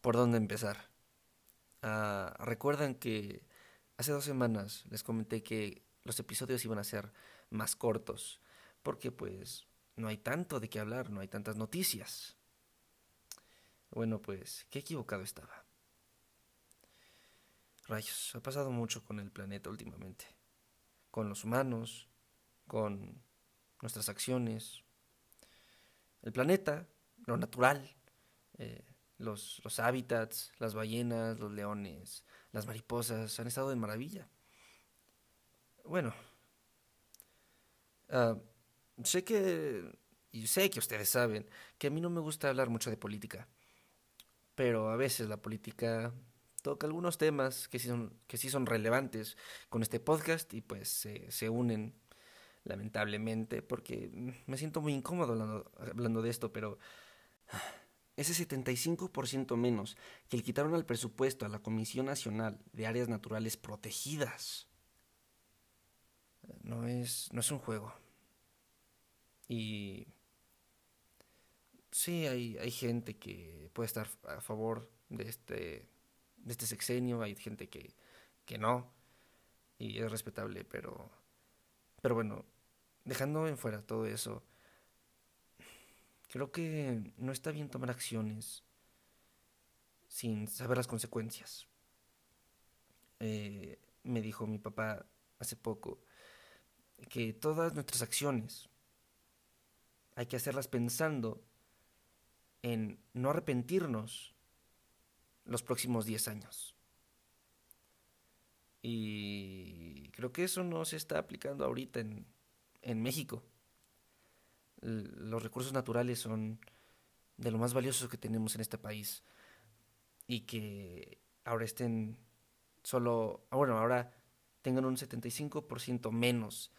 por dónde empezar. Ah, Recuerdan que hace dos semanas les comenté que los episodios iban a ser más cortos, porque pues no hay tanto de qué hablar, no hay tantas noticias. Bueno, pues, qué equivocado estaba. Rayos, ha pasado mucho con el planeta últimamente. Con los humanos, con nuestras acciones. El planeta, lo natural, eh, los, los hábitats, las ballenas, los leones, las mariposas han estado de maravilla. Bueno, ah, sé que, y sé que ustedes saben, que a mí no me gusta hablar mucho de política, pero a veces la política toca algunos temas que sí son, que sí son relevantes con este podcast y pues se, se unen lamentablemente porque me siento muy incómodo hablando, hablando de esto, pero ese 75% menos que le quitaron al presupuesto a la Comisión Nacional de Áreas Naturales Protegidas no es, no es un juego. Y sí, hay, hay gente que puede estar a favor de este, de este sexenio, hay gente que, que no, y es respetable, pero, pero bueno, dejando en fuera todo eso, creo que no está bien tomar acciones sin saber las consecuencias. Eh, me dijo mi papá hace poco que todas nuestras acciones hay que hacerlas pensando en no arrepentirnos los próximos 10 años. Y creo que eso no se está aplicando ahorita en, en México. Los recursos naturales son de lo más valiosos que tenemos en este país. Y que ahora estén solo, ah, bueno, ahora tengan un 75% menos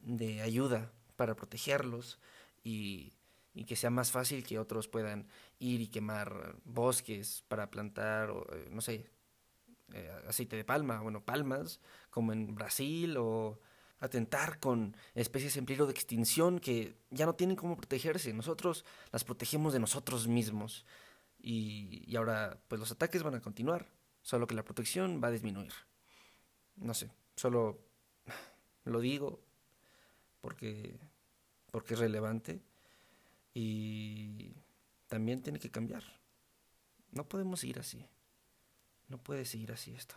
de ayuda para protegerlos y, y, que sea más fácil que otros puedan ir y quemar bosques para plantar, eh, no sé, eh, aceite de palma, bueno, palmas, como en Brasil, o atentar con especies en peligro de extinción que ya no tienen cómo protegerse. Nosotros las protegemos de nosotros mismos. Y, ahora, pues los ataques van a continuar, solo que la protección va a disminuir. No sé, solo lo digo porque, porque es relevante y también tiene que cambiar. No podemos seguir así. No puede seguir así esto.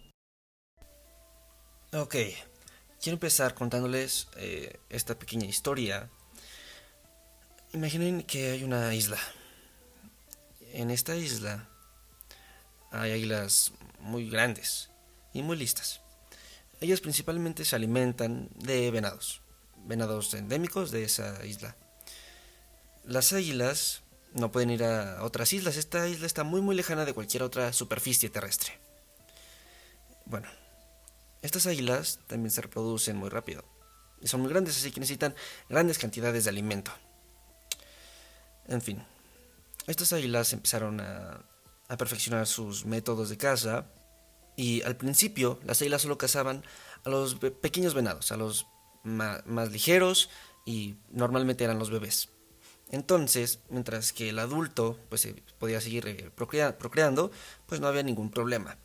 Ok, quiero empezar contándoles eh, esta pequeña historia. Imaginen que hay una isla. En esta isla hay águilas muy grandes y muy listas. Ellas principalmente se alimentan de venados, venados endémicos de esa isla. Las águilas no pueden ir a otras islas, esta isla está muy muy lejana de cualquier otra superficie terrestre. Bueno, estas águilas también se reproducen muy rápido. Y son muy grandes, así que necesitan grandes cantidades de alimento. En fin, estas águilas empezaron a perfeccionar sus métodos de caza. Y al principio las águilas solo cazaban a los pequeños venados, a los más, ligeros y normalmente eran los bebés. Entonces, mientras que el adulto pues podía seguir eh, procreando, pues no había ningún problema.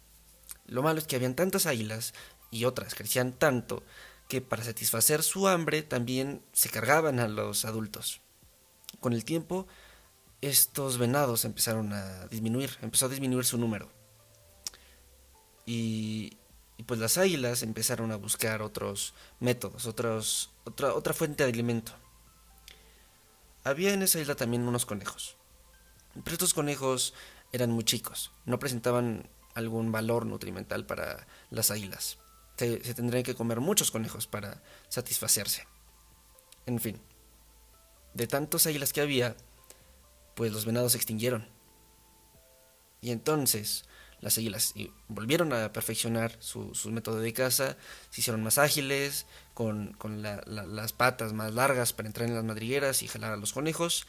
Lo malo es que habían tantas águilas y otras crecían tanto que para satisfacer su hambre también se cargaban a los adultos. Con el tiempo, estos venados empezaron a disminuir, empezó a disminuir su número. Y, pues las águilas empezaron a buscar otros métodos, otra, otra fuente de alimento. Había en esa isla también unos conejos. Pero estos conejos eran muy chicos, no presentaban algún valor nutrimental para las águilas. Se, se tendrían que comer muchos conejos para satisfacerse. En fin, de tantos águilas que había, pues los venados se extinguieron. Y entonces las águilas volvieron a perfeccionar su, método de caza, se hicieron más ágiles, con, las patas más largas para entrar en las madrigueras y jalar a los conejos.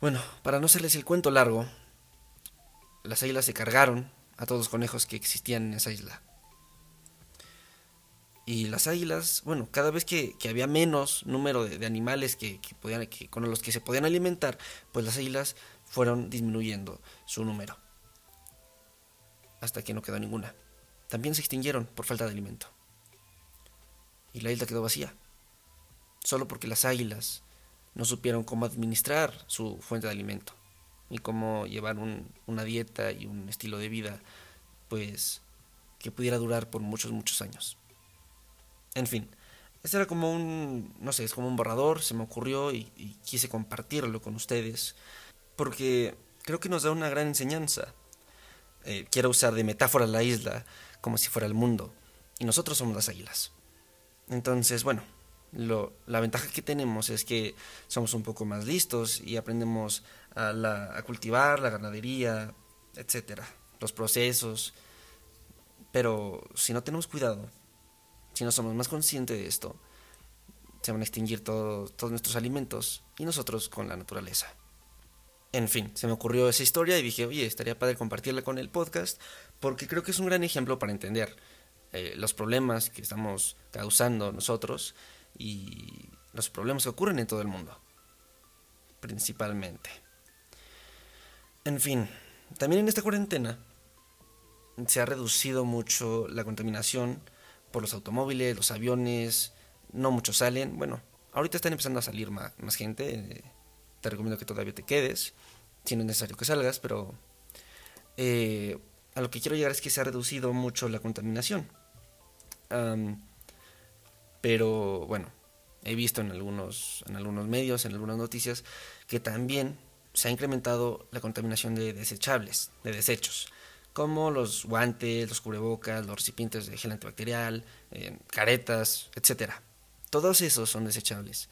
Bueno, para no hacerles el cuento largo, las águilas se cargaron a todos los conejos que existían en esa isla. Y las águilas, bueno, cada vez que, había menos número de, animales que, podían, con los que se podían alimentar, pues las águilas fueron disminuyendo su número. Hasta que no quedó ninguna. También se extinguieron por falta de alimento. Y la isla quedó vacía. Solo porque las águilas no supieron cómo administrar su fuente de alimento. Y cómo llevar una dieta y un estilo de vida, pues, que pudiera durar por muchos, muchos años. En fin, este era como un, no sé, es como un borrador, se me ocurrió y, quise compartirlo con ustedes, porque creo que nos da una gran enseñanza. Eh, quiero usar de metáfora la isla como si fuera el mundo, y nosotros somos las águilas. Entonces, bueno, lo, la ventaja que tenemos es que somos un poco más listos y aprendemos a, la, a cultivar la ganadería, etcétera, los procesos. Pero si no tenemos cuidado, si no somos más conscientes de esto, se van a extinguir todos nuestros alimentos y nosotros con la naturaleza. En fin, se me ocurrió esa historia y dije, oye, estaría padre compartirla con el podcast porque creo que es un gran ejemplo para entender eh, los problemas que estamos causando nosotros y los problemas que ocurren en todo el mundo, principalmente. En fin, también en esta cuarentena se ha reducido mucho la contaminación por los automóviles, los aviones, no muchos salen. Bueno, ahorita están empezando a salir más, gente. Eh, te recomiendo que todavía te quedes, si no es necesario que salgas, pero eh, a lo que quiero llegar es que se ha reducido mucho la contaminación. pero bueno, he visto en algunos, en algunos medios, en algunas noticias, que también se ha incrementado la contaminación de desechables, de desechos como los guantes, los cubrebocas, los recipientes de gel antibacterial, eh, caretas, etc. Todos esos son desechables.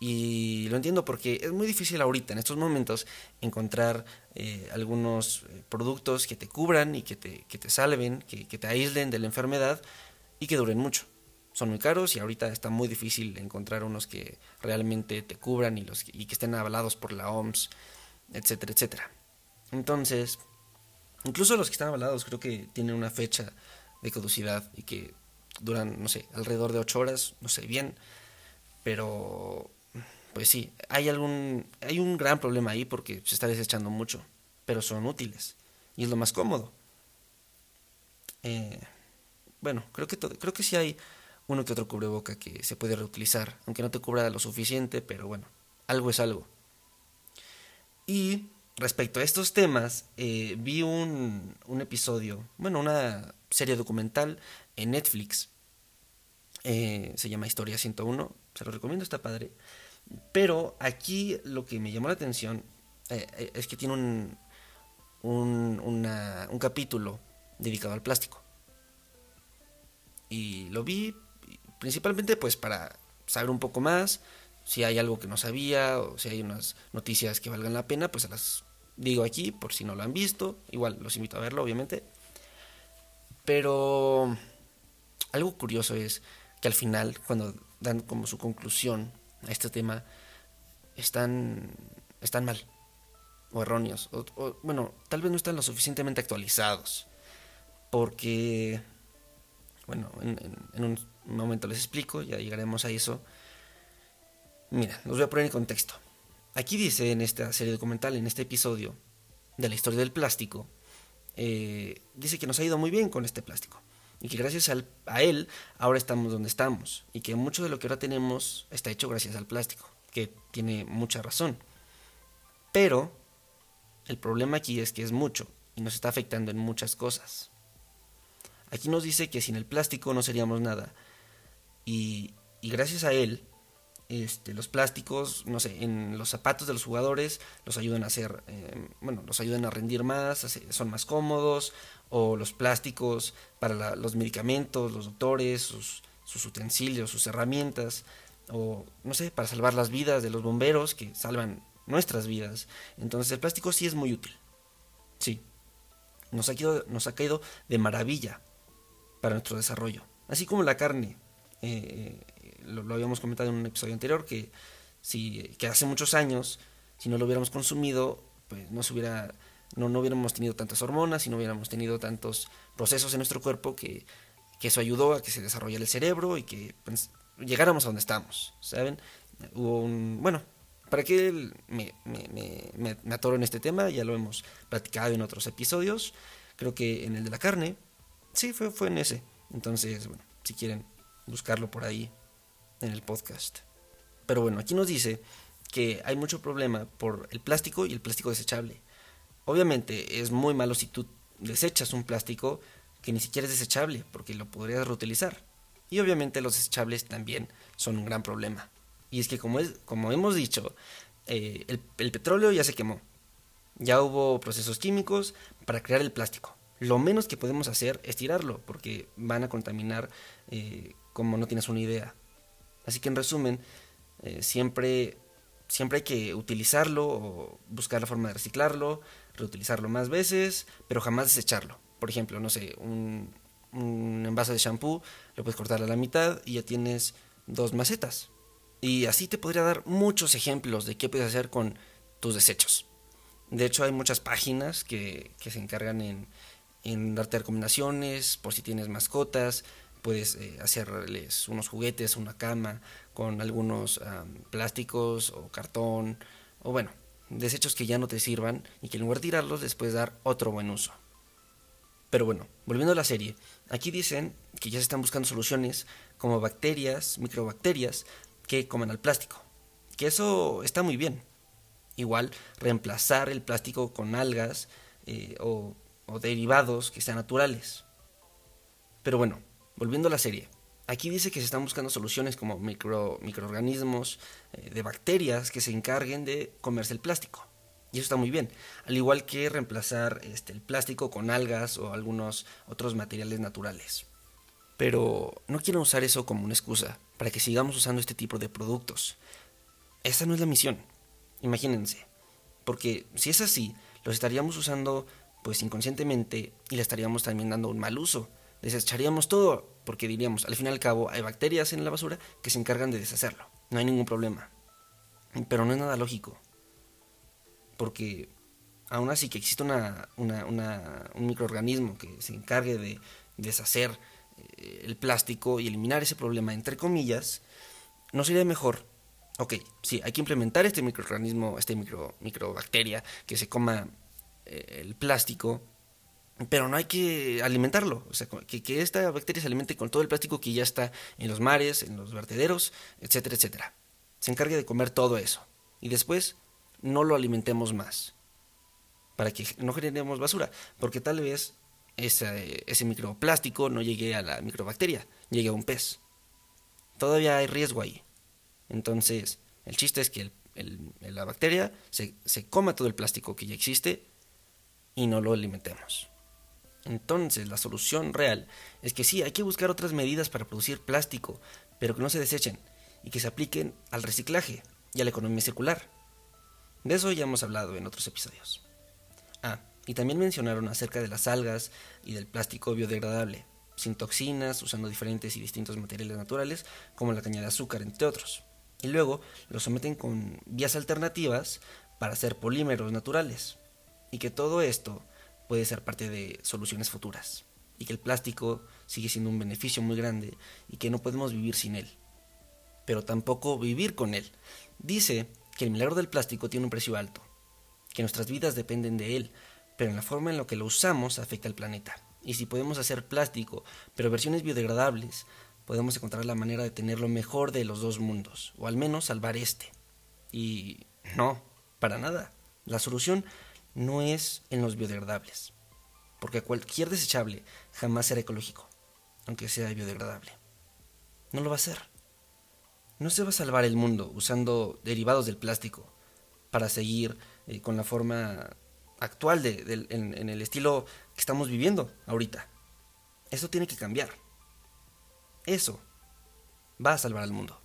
Y lo entiendo porque es muy difícil ahorita, en estos momentos, encontrar eh, algunos eh, productos que te cubran y que te, que te salven, que, te aíslen de la enfermedad y que duren mucho. Son muy caros y ahorita está muy difícil encontrar unos que realmente te cubran y, los, y que estén avalados por la OMS, etcétera, etcétera. Entonces, Incluso los que están avalados creo que tienen una fecha de caducidad y que duran, no sé, alrededor de 8 horas, no sé bien, pero pues sí, hay algún hay un gran problema ahí porque se está desechando mucho, pero son útiles y es lo más cómodo. Eh, bueno, creo que todo, creo que sí hay uno que otro cubreboca que se puede reutilizar, aunque no te cubra lo suficiente, pero bueno, algo es algo. Y respecto a estos temas, eh, vi un, un, episodio, bueno, una serie documental en Netflix. Eh, se llama Historia 101, se lo recomiendo, está padre. Pero aquí lo que me llamó la atención eh, es que tiene un, un, un capítulo dedicado al plástico. Y lo vi principalmente pues para saber un poco más, si hay algo que no sabía o si hay unas noticias que valgan la pena, pues las digo aquí por si no lo han visto. Igual los invito a verlo, obviamente. Pero algo curioso es que al final, cuando dan como su conclusión a este tema, están, están mal o erróneos. O, bueno, tal vez no están lo suficientemente actualizados. Porque, bueno, en, en un momento les explico, ya llegaremos a eso Mira, los voy a poner en contexto. Aquí dice en esta serie documental, en este episodio de la historia del plástico, eh, dice que nos ha ido muy bien con este plástico y que gracias a él ahora estamos donde estamos y que mucho de lo que ahora tenemos está hecho gracias al plástico, que tiene mucha razón. Pero el problema aquí es que es mucho y nos está afectando en muchas cosas. Aquí nos dice que sin el plástico no seríamos nada y, y gracias a él este, los plásticos, no sé, en los zapatos de los jugadores los ayudan a hacer, eh, bueno, los ayudan a rendir más, son más cómodos, o los plásticos para los medicamentos, los doctores, sus, utensilios, sus herramientas, o no sé, para salvar las vidas de los bomberos que salvan nuestras vidas. Entonces el plástico sí es muy útil. Sí. Nos ha, nos ha caído de maravilla para nuestro desarrollo. Así como la carne. Eh, lo, habíamos comentado en un episodio anterior que, si, que hace muchos años, si no lo hubiéramos consumido, pues no, se hubiera, no, no hubiéramos tenido tantas hormonas y no hubiéramos tenido tantos procesos en nuestro cuerpo que, que eso ayudó a que se desarrollara el cerebro y que pues, llegáramos a donde estamos, ¿saben? Hubo un, bueno, para que me, me, me, atoro en este tema, ya lo hemos platicado en otros episodios, creo que en el de la carne, sí, fue, fue en ese. Entonces, bueno, si quieren buscarlo por ahí en el podcast. Pero bueno, aquí nos dice que hay mucho problema por el plástico y el plástico desechable. Obviamente es muy malo si tú desechas un plástico que ni siquiera es desechable, porque lo podrías reutilizar. Y obviamente los desechables también son un gran problema. Y es que como, es, como hemos dicho, eh, el, petróleo ya se quemó. Ya hubo procesos químicos para crear el plástico. Lo menos que podemos hacer es tirarlo, porque van a contaminar eh, como no tienes una idea. Así que en resumen, eh, siempre, siempre hay que utilizarlo o buscar la forma de reciclarlo, reutilizarlo más veces, pero jamás desecharlo. Por ejemplo, no sé, un, un envase de shampoo, lo puedes cortar a la mitad y ya tienes dos macetas. Y así te podría dar muchos ejemplos de qué puedes hacer con tus desechos. De hecho, hay muchas páginas que, se encargan en, en, darte recomendaciones por si tienes mascotas. Puedes eh, hacerles unos juguetes, una cama con algunos plásticos o cartón o bueno, desechos que ya no te sirvan y que en lugar de tirarlos les puedes dar otro buen uso. Pero bueno, volviendo a la serie, aquí dicen que ya se están buscando soluciones como bacterias, microbacterias, que comen al plástico. Que eso está muy bien. Igual, reemplazar el plástico con algas eh, o, derivados que sean naturales. Pero bueno, volviendo a la serie. Aquí dice que se están buscando soluciones como micro, microorganismos eh, de bacterias que se encarguen de comerse el plástico. Y eso está muy bien. Al igual que reemplazar este, el plástico con algas o algunos otros materiales naturales. Pero no quiero usar eso como una excusa para que sigamos usando este tipo de productos. Esa no es la misión. Imagínense. Porque si es así, los estaríamos usando pues inconscientemente y le estaríamos también dando un mal uso. Desecharíamos todo porque diríamos, al fin y al cabo hay bacterias en la basura que se encargan de deshacerlo. No hay ningún problema. Pero no es nada lógico porque aún así que existe una, un microorganismo que se encargue de deshacer eh, el plástico y eliminar ese problema, entre comillas, ¿no sería mejor? Ok, sí, hay que implementar este microorganismo, este micro, microbacteria que se coma eh, el plástico, pero no hay que alimentarlo, o sea, que, esta bacteria se alimente con todo el plástico que ya está en los mares, en los vertederos, etcétera, etcétera. Se encargue de comer todo eso. Y después no lo alimentemos más, para que no generemos basura, porque tal vez ese, microplástico no llegue a la microbacteria, llegue a un pez. Todavía hay riesgo ahí. Entonces, el chiste es que la bacteria se, se coma todo el plástico que ya existe y no lo alimentemos. Entonces, la solución real es que sí, hay que buscar otras medidas para producir plástico, pero que no se desechen y que se apliquen al reciclaje y a la economía circular. De eso ya hemos hablado en otros episodios. Ah, y también mencionaron acerca de las algas y del plástico biodegradable, sin toxinas, usando diferentes y distintos materiales naturales, como la caña de azúcar, entre otros. Y luego lo someten con vías alternativas para hacer polímeros naturales. Y que todo esto puede ser parte de soluciones futuras. Y que el plástico sigue siendo un beneficio muy grande y que no podemos vivir sin él. Pero tampoco vivir con él. Dice que el milagro del plástico tiene un precio alto, que nuestras vidas dependen de él, pero en la forma en la que lo usamos afecta al planeta. Y si podemos hacer plástico, pero versiones biodegradables, podemos encontrar la manera de tener lo mejor de los dos mundos, o al menos salvar este. Y no, para nada. La solución no es en los biodegradables, porque cualquier desechable jamás será ecológico, aunque sea biodegradable. No lo va a ser. No se va a salvar el mundo usando derivados del plástico para seguir eh, con la forma actual de, en, el estilo que estamos viviendo ahorita. Eso tiene que cambiar. Eso va a salvar al mundo.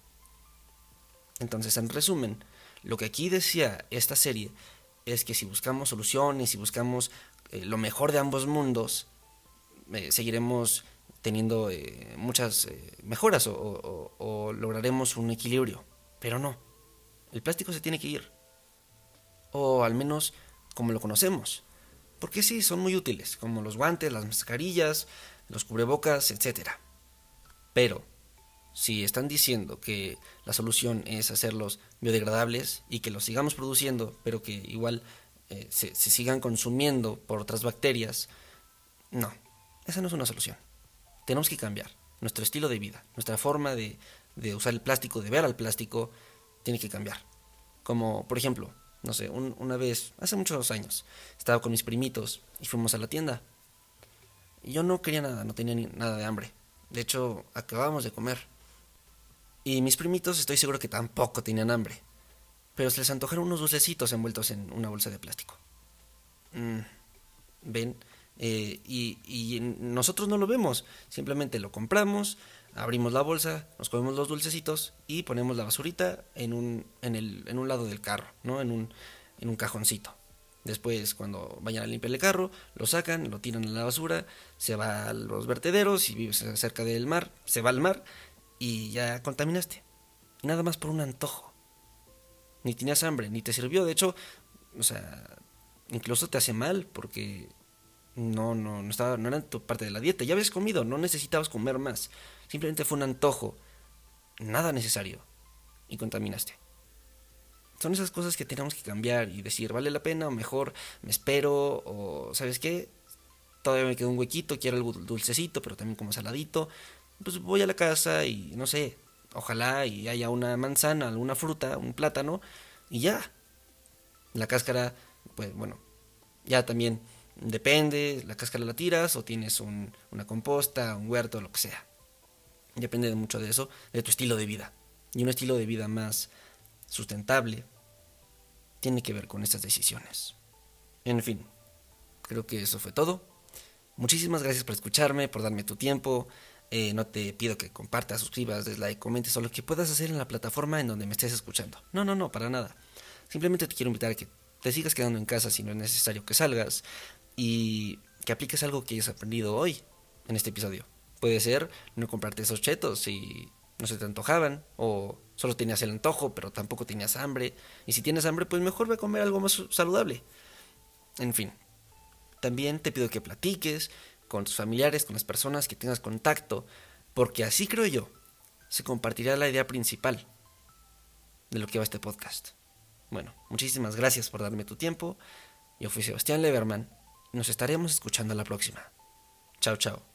Entonces, en resumen, lo que aquí decía esta serie es que si buscamos soluciones, si buscamos eh, lo mejor de ambos mundos, eh, seguiremos teniendo eh, muchas mejoras o lograremos un equilibrio. Pero no, el plástico se tiene que ir. O al menos como lo conocemos. Porque sí, son muy útiles, como los guantes, las mascarillas, los cubrebocas, etc. Pero, si están diciendo que la solución es hacerlos biodegradables y que los sigamos produciendo, pero que igual eh, se, sigan consumiendo por otras bacterias, no, esa no es una solución. Tenemos que cambiar nuestro estilo de vida, nuestra forma de, de usar el plástico, de ver al plástico, tiene que cambiar. Como, por ejemplo, no sé, una vez, hace muchos años, estaba con mis primitos y fuimos a la tienda. Yo no quería nada, no tenía ni nada de hambre. De hecho, acabábamos de comer. Y mis primitos estoy seguro que tampoco tenían hambre. Pero se les antojaron unos dulcecitos envueltos en una bolsa de plástico. Mm, ¿Ven? Eh, y, nosotros no lo vemos. Simplemente lo compramos, abrimos la bolsa, nos comemos los dulcecitos y ponemos la basurita en un, en el, en un lado del carro, ¿no? En un, en un cajoncito. Después, cuando vayan a limpiar el carro, lo sacan, lo tiran a la basura, se va a los vertederos, y vives cerca del mar, se va al mar y ya contaminaste. nada más por un antojo. Ni tenías hambre, ni te sirvió. De hecho, o sea, incluso te hace mal porque no, no, no, estaba, no era tu parte de la dieta. Ya habías comido, no necesitabas comer más. Simplemente fue un antojo, nada necesario, y contaminaste. Son esas cosas que tenemos que cambiar y decir, vale la pena, o mejor me espero, o ¿sabes qué? Todavía me queda un huequito, quiero algo dulcecito, pero también como saladito. Pues voy a la casa y no sé, ojalá y haya una manzana, alguna fruta, un plátano, y ya. La cáscara, pues bueno, ya también depende, la cáscara la tiras o tienes un, una composta, un huerto, lo que sea. Depende mucho de eso, de tu estilo de vida. Y un estilo de vida más sustentable tiene que ver con estas decisiones. En fin, creo que eso fue todo. Muchísimas gracias por escucharme, por darme tu tiempo. Eh, no te pido que compartas, suscribas, des like, comentes o lo que puedas hacer en la plataforma en donde me estés escuchando. No, no, no, para nada. Simplemente te quiero invitar a que te sigas quedando en casa si no es necesario que salgas y que apliques algo que hayas aprendido hoy en este episodio. Puede ser no comprarte esos chetos si no se te antojaban o solo tenías el antojo pero tampoco tenías hambre. Y si tienes hambre pues mejor ve a comer algo más saludable. En fin, también te pido que platiques con tus familiares, con las personas que tengas contacto, porque así creo yo, se compartirá la idea principal de lo que va este podcast. Bueno, muchísimas gracias por darme tu tiempo. Yo fui Sebastián Leverman y nos estaremos escuchando a la próxima. Chao, chao.